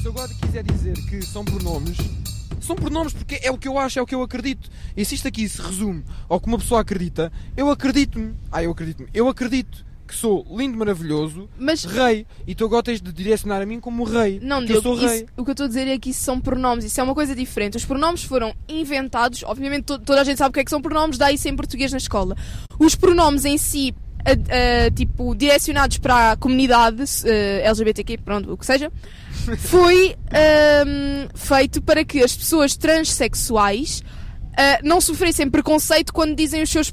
se eu agora quiser dizer que são pronomes, são pronomes porque é o que eu acho, é o que eu acredito. E se isto aqui se resume ao que uma pessoa acredita, eu acredito-me. Ah, eu acredito-me. Eu acredito que sou lindo, maravilhoso, Mas rei. E tu agora tens de direcionar a mim como rei. Não, porque eu Diogo, sou rei. isso- o que eu estou a dizer é que isso são pronomes, isso é uma coisa diferente. Os pronomes foram inventados, obviamente to- toda a gente sabe o que é que são pronomes, dá isso em português na escola. Os pronomes em si, a- a- tipo, direcionados para a comunidade eh, LGBTQ, pronto, o que seja, foi ahm, feito para que as pessoas transexuais ah, não sofressem preconceito quando dizem os seus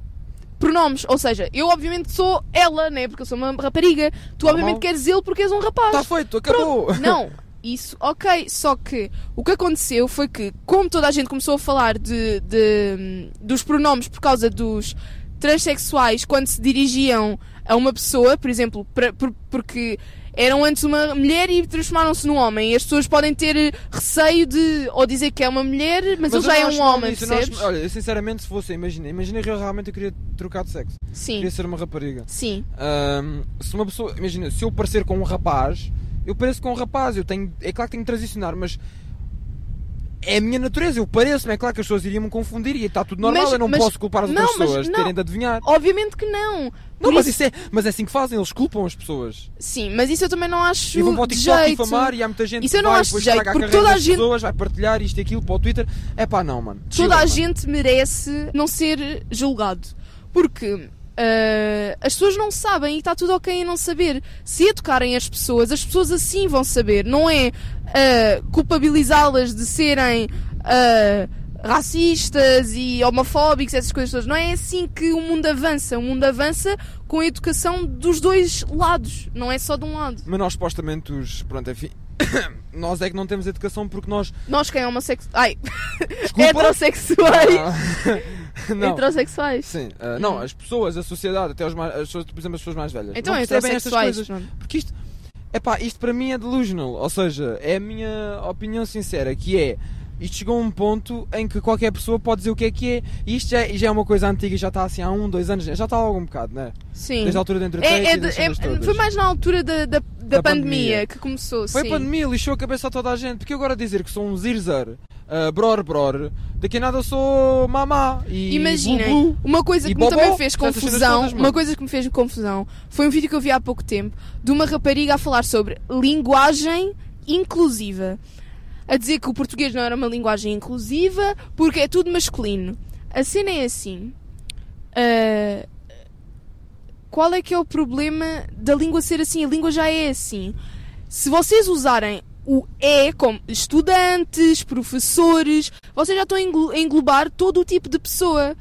pronomes. Ou seja, eu obviamente sou ela, né? Porque eu sou uma rapariga. Tu Normal. obviamente queres ele porque és um rapaz. Está feito, acabou. Pronto, Não, isso, ok. Só que o que aconteceu foi que, como toda a gente começou a falar de, de- dos pronomes por causa dos transexuais quando se dirigiam a uma pessoa, por exemplo, pra- por- porque eram antes uma mulher e transformaram-se num homem. E as pessoas podem ter receio de ou dizer que é uma mulher, mas, ele eu já é um homem, percebes? olha, eu sinceramente, se fosse, imagina, imagina que eu realmente queria trocar de sexo. Sim, Queria ser uma rapariga. sim. Ahm, se uma pessoa, imagina, se eu parecer com um rapaz, eu pareço com um rapaz, eu tenho, é claro que tenho que transicionar, mas é a minha natureza, eu pareço-me, é claro que as pessoas iriam me confundir e está tudo normal, Mas- eu não mas- posso culpar as não, outras pessoas de terem de adivinhar. Obviamente que não. Não, Por mas isso- isso é, mas é assim que fazem, eles culpam as pessoas. Sim, mas isso eu também não acho E vão para o TikTok jeito. difamar e há muita gente Isso eu que não vai acho jeito, porque toda a gente- pessoas, vai partilhar isto e aquilo para o Twitter. É pá, não, mano. toda Chila, a mano. gente merece não ser julgado. Porque ah, as pessoas não sabem e está tudo ok em não saber. Se educarem as pessoas, as pessoas assim vão saber. Não é ah, culpabilizá-las de serem ah, racistas e homofóbicos, essas coisas todas. Não é assim que o mundo avança. O mundo avança com a educação dos dois lados, não é só de um lado. Mas nós supostamente os. Pronto, enfim. nós é que não temos educação porque nós. Nós quem é homossexual. Ai, Desculpa. heterossexuais. Ah. Heterossexuais. Sim, ah, não, as pessoas, a sociedade, até os mais, as pessoas, por exemplo, as pessoas mais velhas. Então, não percebem estas coisas. pronto. Porque isto, epá, isto para mim é delusional. Ou seja, é a minha opinião sincera, que é. Isto chegou a um ponto em que qualquer pessoa pode dizer o que é que é. E isto já, já é uma coisa antiga e já está assim há um, dois anos. Já está há algum bocado, né? Sim. Desde a altura da entre É, é e de- é- foi mais na altura da, da, da Da pandemia, pandemia. que começou. Foi sim. a pandemia, lixou a cabeça a toda a gente. Porque agora dizer que sou um zirzer, uh, bror bror, daqui a nada sou mamá. E Imaginem, uma coisa que me bobó, também fez confusão, uma coisa que me fez confusão, foi um vídeo que eu vi há pouco tempo de uma rapariga a falar sobre linguagem inclusiva. A dizer que o português não era uma linguagem inclusiva porque é tudo masculino. A cena é assim. ah, qual é que é o problema da língua ser assim? A língua já é assim. Se vocês usarem o é como estudantes, professores, vocês já estão a englo- a englobar todo o tipo de pessoa.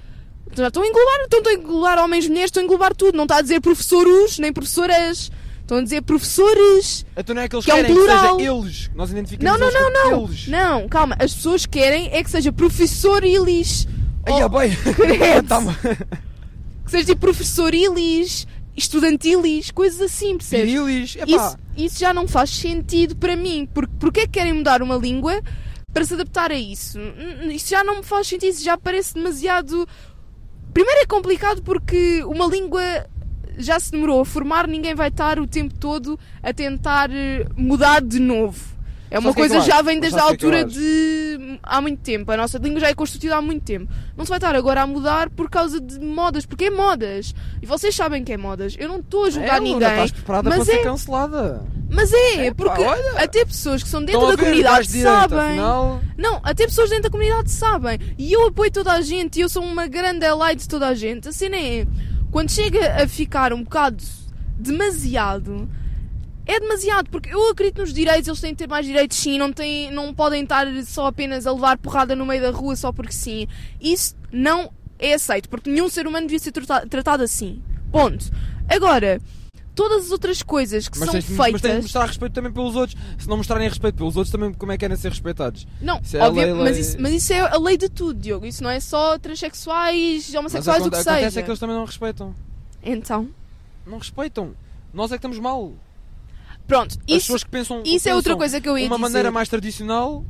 Já estão a englobar, estão a englobar homens, mulheres, estão a englobar tudo. Não está a dizer professoros, nem professoras. Estão a dizer professores. Então não é que eles Que é um querem que seja eles. Nós identificamos Não, não, não, não. eles. Não, calma. As pessoas querem é que seja professor Ilis. Ai, Oh, ah, bem. credo. Tá-me- Que seja tipo professor Ilis, estudantilis, coisas assim, percebes? Virilis. Epá, Isso, isso já não faz sentido para mim. Porque, é que querem mudar uma língua para se adaptar a isso? Isso já não me faz sentido, isso já parece demasiado. Primeiro é complicado porque uma língua já se demorou a formar, ninguém vai estar o tempo todo a tentar eh, mudar de novo. É uma que é que coisa eu já vem desde a que é que altura de há muito tempo. A nossa língua já é constituída há muito tempo. Não se vai estar agora a mudar por causa de modas, porque é modas. E vocês sabem que é modas. Eu não estou a julgar é, ninguém. Estás preparada mas para é- ser cancelada. Mas é, Epá, porque olha. até pessoas que são dentro Estão da comunidade vais direita, sabem. afinal. Não, até pessoas dentro da comunidade sabem. E eu apoio toda a gente e eu sou uma grande ally de toda a gente. A cena é, quando chega a ficar um bocado demasiado, é demasiado, porque eu acredito nos direitos, eles têm de ter mais direitos sim, não, têm, não podem estar só apenas a levar porrada no meio da rua só porque sim. Isso não é aceito, porque nenhum ser humano devia ser trata- tratado assim. Ponto. Agora, todas as outras coisas que Mas são tens, de- mas tens de feitas. mostrar respeito também pelos outros. Se não mostrarem respeito pelos outros, também como é que querem ser respeitados? Não, Isso é óbvio, lei- mas, isso, mas isso é a lei de tudo, Diogo. Isso não é só transexuais, Mas homossexuais, o aconte- que acontece seja. é que eles também não respeitam. Então, Não respeitam. Nós é que estamos mal. Pronto, As isso, pessoas que pensam. isso é outra pensam coisa que eu ia uma dizer. maneira mais tradicional.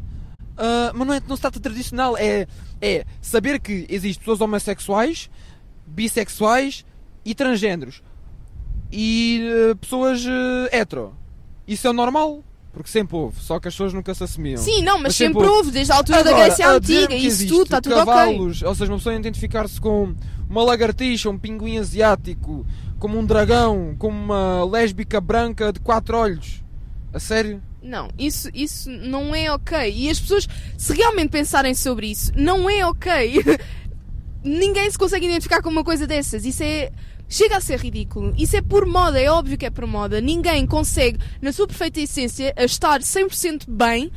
ah, mas não, é, não se trata de tradicional, é, é saber que existem pessoas homossexuais, bissexuais e transgêneros. E ah, pessoas ah, hetero. Isso é o normal. Porque sempre houve, só que as pessoas nunca se assumiam. Sim, não, mas, Mas sempre sempre houve, desde a altura da Agora, Grécia a dizer Antiga, isso tudo, está tudo ok. cavalos, Ou seja, uma pessoa identificar-se com uma lagartixa, um pinguim asiático, como um dragão, como uma lésbica branca de quatro olhos. A sério? Não, isso, isso não é ok. E as pessoas, se realmente pensarem sobre isso, não é ok. Ninguém se consegue identificar com uma coisa dessas. Isso é. Chega a ser ridículo. Isso é por moda, é óbvio que é por moda. Ninguém consegue, na sua perfeita essência, a estar 100% bem,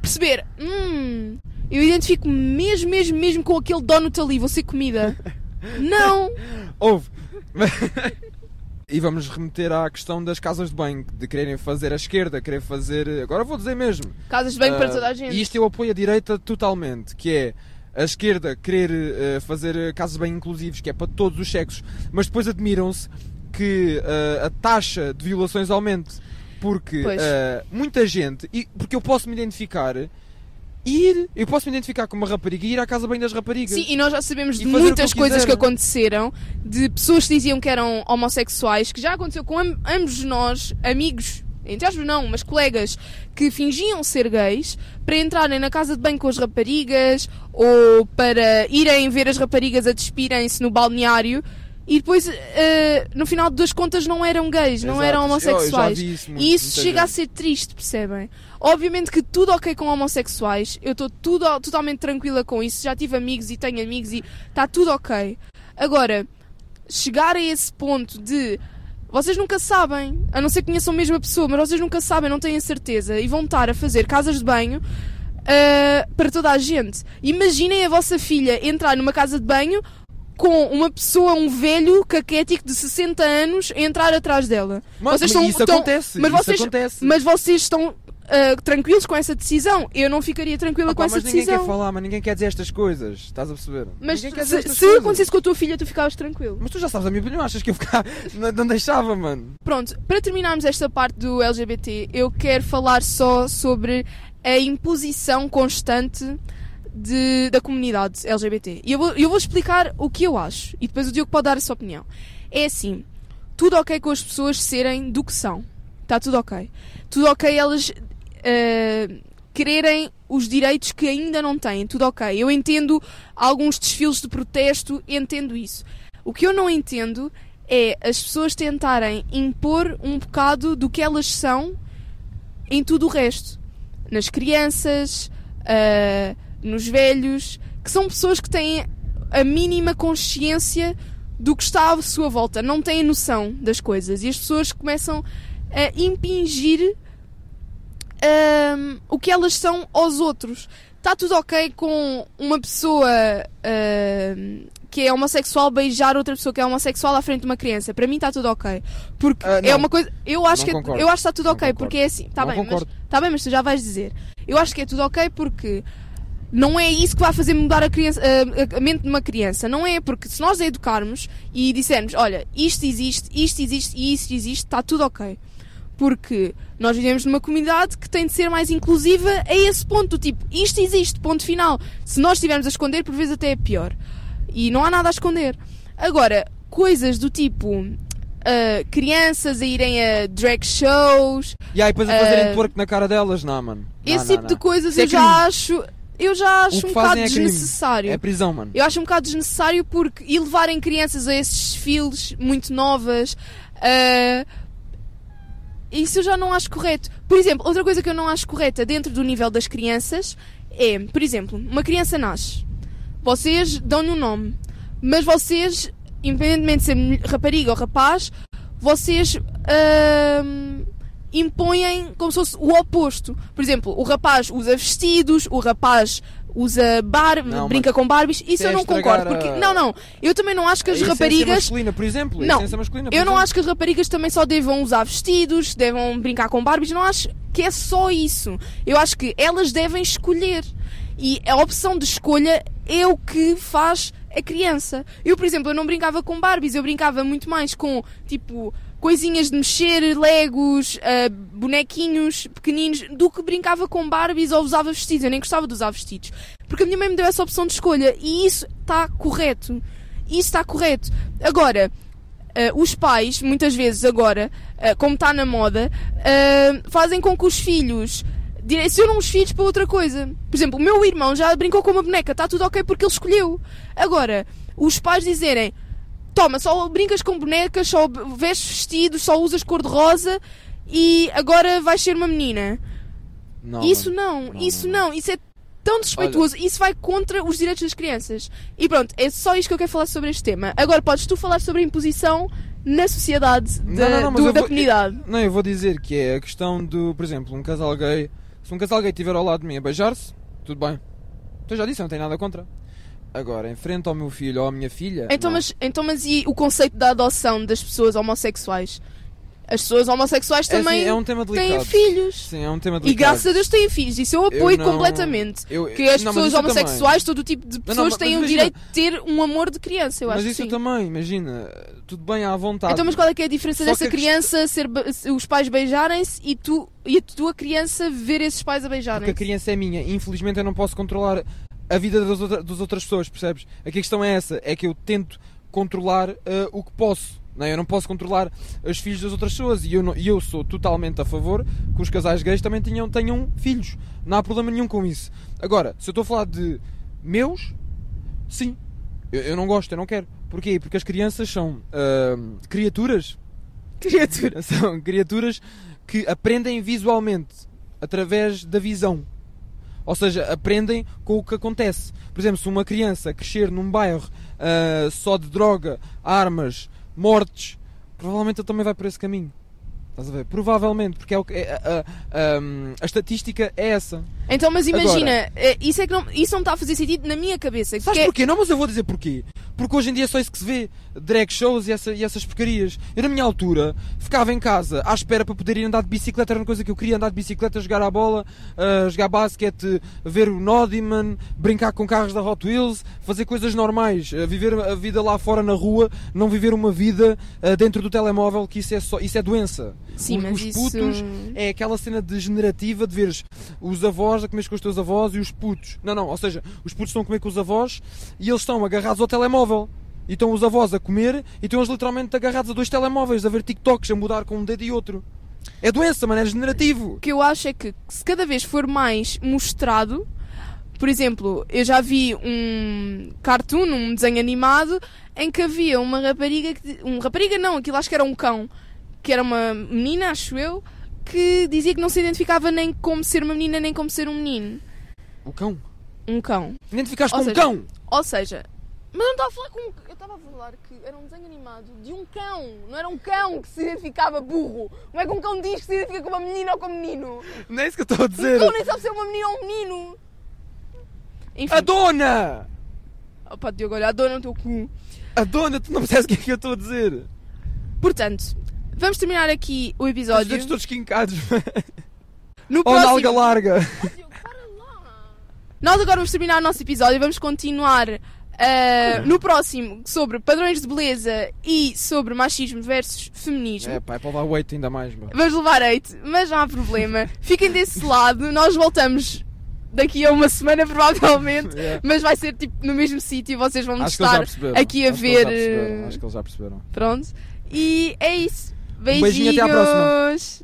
perceber, hum, eu identifico-me mesmo, mesmo, mesmo com aquele donut ali, vou ser comida. Não! Houve. e vamos remeter à questão das casas de banho, de quererem fazer a esquerda, querer fazer. Agora vou dizer mesmo. Casas de banho para Ah, toda a gente. E isto eu apoio a direita totalmente, que é a esquerda querer eh, fazer eh, casas bem inclusivos, que é para todos os sexos, mas depois admiram-se que eh, a taxa de violações aumente. Porque eh, muita gente, e, porque eu posso me identificar, ir, eu posso me identificar com uma rapariga e ir à casa bem das raparigas. Sim, e nós já sabemos de muitas que coisas quiser. que aconteceram, de pessoas que diziam que eram homossexuais, que já aconteceu com am- ambos nós, amigos, entre aspas não, mas colegas, que fingiam ser gays para entrarem na casa de banho com as raparigas ou para irem ver as raparigas a despirem-se no balneário e depois, eh, no final das contas, não eram gays, não Exato. eram eu já homossexuais. isso muito, E isso chega a ser triste, percebem? Obviamente que tudo ok com homossexuais, eu estou totalmente tranquila com isso, já tive amigos e tenho amigos e está tudo ok. Agora, chegar a esse ponto de vocês nunca sabem, a não ser que conheçam a pessoa, mas vocês nunca sabem, não têm a certeza e vão estar a fazer casas de banho ah, para toda a gente. Imaginem a vossa filha entrar numa casa de banho com uma pessoa, um velho caquético de 60 anos, a entrar atrás dela. Mas, vocês mas estão- isso estão- acontece. mas isso vocês- acontece. Mas vocês estão ah, tranquilos com essa decisão? Eu não ficaria tranquila Ah, com pá, essa mas ninguém decisão. quer falar, mas ninguém quer dizer estas coisas. Estás a perceber? Mas ninguém se, se coisas. acontecesse com a tua filha, tu ficavas tranquilo. Mas tu já sabes a minha opinião, achas que eu ficar... não, não deixava, mano. Pronto, para terminarmos esta parte do LGBT, eu quero falar só sobre a imposição constante de- da comunidade LGBT. E eu vou, eu vou explicar o que eu acho. E depois o Diogo pode dar a sua opinião. É assim, tudo ok com as pessoas serem do que são. Está tudo ok. Tudo ok elas eh, quererem os direitos que ainda não têm. Tudo ok. Eu entendo alguns desfiles de protesto, entendo isso. O que eu não entendo é as pessoas tentarem impor um bocado do que elas são em tudo o resto. Nas crianças, ah, nos velhos, que são pessoas que têm a mínima consciência do que está à sua volta, não têm noção das coisas. E as pessoas começam a impingir ahm, o que elas são aos outros. Está tudo ok com uma pessoa ahm, que é homossexual beijar outra pessoa que é homossexual à frente de uma criança. Para mim está tudo ok. Porque Ah, é uma coisa. Eu acho, que, concordo. eu acho que está tudo Não ok, concordo. porque é assim. Está bem, mas, tá bem, mas tu já vais dizer. Eu acho que é tudo ok porque não é isso que vai fazer mudar a, criança, a, a mente de uma criança. Não é, porque se nós a educarmos e dissermos, olha, isto existe, isto existe e isto existe, está tudo ok. Porque nós vivemos numa comunidade que tem de ser mais inclusiva a esse ponto, tipo, isto existe, ponto final. Se nós estivermos a esconder, por vezes até é pior. E não há nada a esconder. Agora, coisas do tipo ah, crianças a irem a drag shows, E aí depois a fazerem Ah, twerk na cara delas, não, mano. Não, esse não, tipo de não. coisas Isso é eu já crime. acho. Eu já acho um bocado é crime. desnecessário. É prisão, mano. Eu acho um bocado desnecessário porque e levarem crianças a esses desfiles muito novas. ah, isso eu já não acho correto. Por exemplo, outra coisa que eu não acho correta dentro do nível das crianças é, por exemplo, uma criança nasce. Vocês dão-lhe um nome. Mas vocês, independentemente de ser rapariga ou rapaz, vocês ahm, impõem como se fosse o oposto. Por exemplo, o rapaz usa vestidos, o rapaz usa bar Não, brinca com Barbies. Isso é eu não estragar concordo. Porque, a- não, não. Eu também não acho que A as essência raparigas. masculina, por exemplo. a Não, masculina, por Eu não exemplo. acho que as raparigas também só devam usar vestidos, devam brincar com Barbies, não acho que é só isso. Eu acho que elas devem escolher. E a opção de escolha é o que faz a criança. Eu, por exemplo, eu não brincava com Barbies, eu brincava muito mais com, tipo, coisinhas de mexer, legos, ah, bonequinhos pequeninos, do que brincava com Barbies ou usava vestidos. Eu nem gostava de usar vestidos. Porque a minha mãe me deu essa opção de escolha e isso está correto. Isso está correto. Agora, ah, os pais, muitas vezes agora, ah, como está na moda, fazem com que os filhos direcionam os filhos para outra coisa. Por exemplo, o meu irmão já brincou com uma boneca, está tudo ok porque ele escolheu. Agora, os pais dizerem: Toma, só brincas com bonecas, só vestes vestidos, só usas cor-de-rosa e agora vais ser uma menina. Não, isso não, Não, isso não, isso é tão desrespeituoso, isso vai contra os direitos das crianças. E pronto, é só isto que eu quero falar sobre este tema. Agora podes tu falar sobre a imposição na sociedade Não, da, não, não, do- eu da vou- comunidade. Não, eu vou dizer que é a questão do, por exemplo, um casal gay. Se um casal gay estiver ao lado de mim a beijar-se, tudo bem. Então já disse, eu não tenho nada contra. Agora, em frente ao meu filho ou à minha filha. Então não. mas, então, mas e o conceito da adoção das pessoas homossexuais? As pessoas homossexuais É assim, também é um têm filhos. Sim, é um tema E delicado. graças a Deus têm filhos, isso eu apoio não- completamente. Eu- Que as não, pessoas eu também. homossexuais, todo tipo de pessoas mas- têm mas o imagina- direito de ter um amor de criança, eu Mas acho isso eu também, imagina. Tudo bem à vontade. Então, mas qual é que é a diferença Só dessa que criança ser os pais beijarem-se e tu e a tua criança ver esses pais a Porque a criança é minha. Infelizmente eu não posso controlar a vida das, outra- das outras pessoas, percebes? Aqui a questão é essa, é que eu tento controlar eh, o que posso. Não é? Eu não posso controlar os filhos das outras pessoas e eu, não- eu sou totalmente a favor que os casais gays também tenham, tenham filhos. Não há problema nenhum com isso. Agora, se eu estou a falar de meus, sim. Eu, eu não gosto, eu não quero. Porquê? Porque as crianças são ahm, criaturas Criatura. são criaturas que aprendem visualmente através da visão. Ou seja, aprendem com o que acontece. Por exemplo, se uma criança crescer num bairro ah, só de droga, armas, mortes, provavelmente ele também vai por esse caminho. Estás a ver? Provavelmente, porque é o que, é- a, a- a- a estatística é essa. Então, mas imagina, Agora- eh, isso, é que não, isso não está a fazer sentido na minha cabeça. Sabes que é- porquê? Não, mas eu vou dizer porquê. Porque hoje em dia é só isso que se vê. Drag shows e, essa- e essas porcarias. Eu, na minha altura, ficava em casa à espera para poder ir andar de bicicleta. Era uma coisa que eu queria, andar de bicicleta, jogar a bola, ah, jogar basquete, ver o Nodiman, brincar com carros da Hot Wheels, fazer coisas normais. ah, viver a vida lá fora na rua, não viver uma vida ah, dentro do telemóvel, que isso é, só, isso é doença. Sim, Os- mas os isso... putos é aquela cena degenerativa de veres os avós a comer com os teus avós e os putos. Não, não, ou seja, os putos estão a comer com os avós e eles estão agarrados ao telemóvel. E estão os avós a comer e estão eles literalmente agarrados a dois telemóveis, a ver TikToks, a mudar com um dedo e outro. É doença, mano, é degenerativo. O que eu acho é que se cada vez for mais mostrado, por exemplo, eu já vi um cartoon, um desenho animado, em que havia uma rapariga, que, um rapariga não, aquilo acho que era um cão, que era uma menina, acho eu, que dizia que não se identificava nem como ser uma menina nem como ser um menino. O cão. Um cão. Identificaste Ou com um cão. Ou seja, mas eu não estava a falar com. um- Eu estava a falar que era um desenho animado de um cão. Não era um cão que se identificava burro. Como é que um cão diz que se identifica com uma menina ou com um menino? Não é isso que eu estou a Um dizer. cão nem sabe se é uma menina ou um menino. Enfim. A dona! Opa, Diogo, olha, a dona no teu cu. A dona, tu não percebes o que é que eu estou a dizer. Portanto, vamos terminar aqui o Os episódio. dedos todos quincados. No Ou nalga próximo. larga. Diogo, para lá. Nós agora vamos terminar o nosso episódio e vamos continuar ah, no próximo sobre padrões de beleza e sobre machismo versus feminismo. É pá, é para levar weight ainda mais, meu. Vamos levar hate, mas não há problema. Fiquem desse lado, nós voltamos daqui a uma semana provavelmente, É. mas vai ser tipo no mesmo sítio, vocês vão que estar aqui a Acho que ver, perceberam. eh, Acho que eles já perceberam. pronto. E é isso. Beijinho, até à próxima. Beijinhos.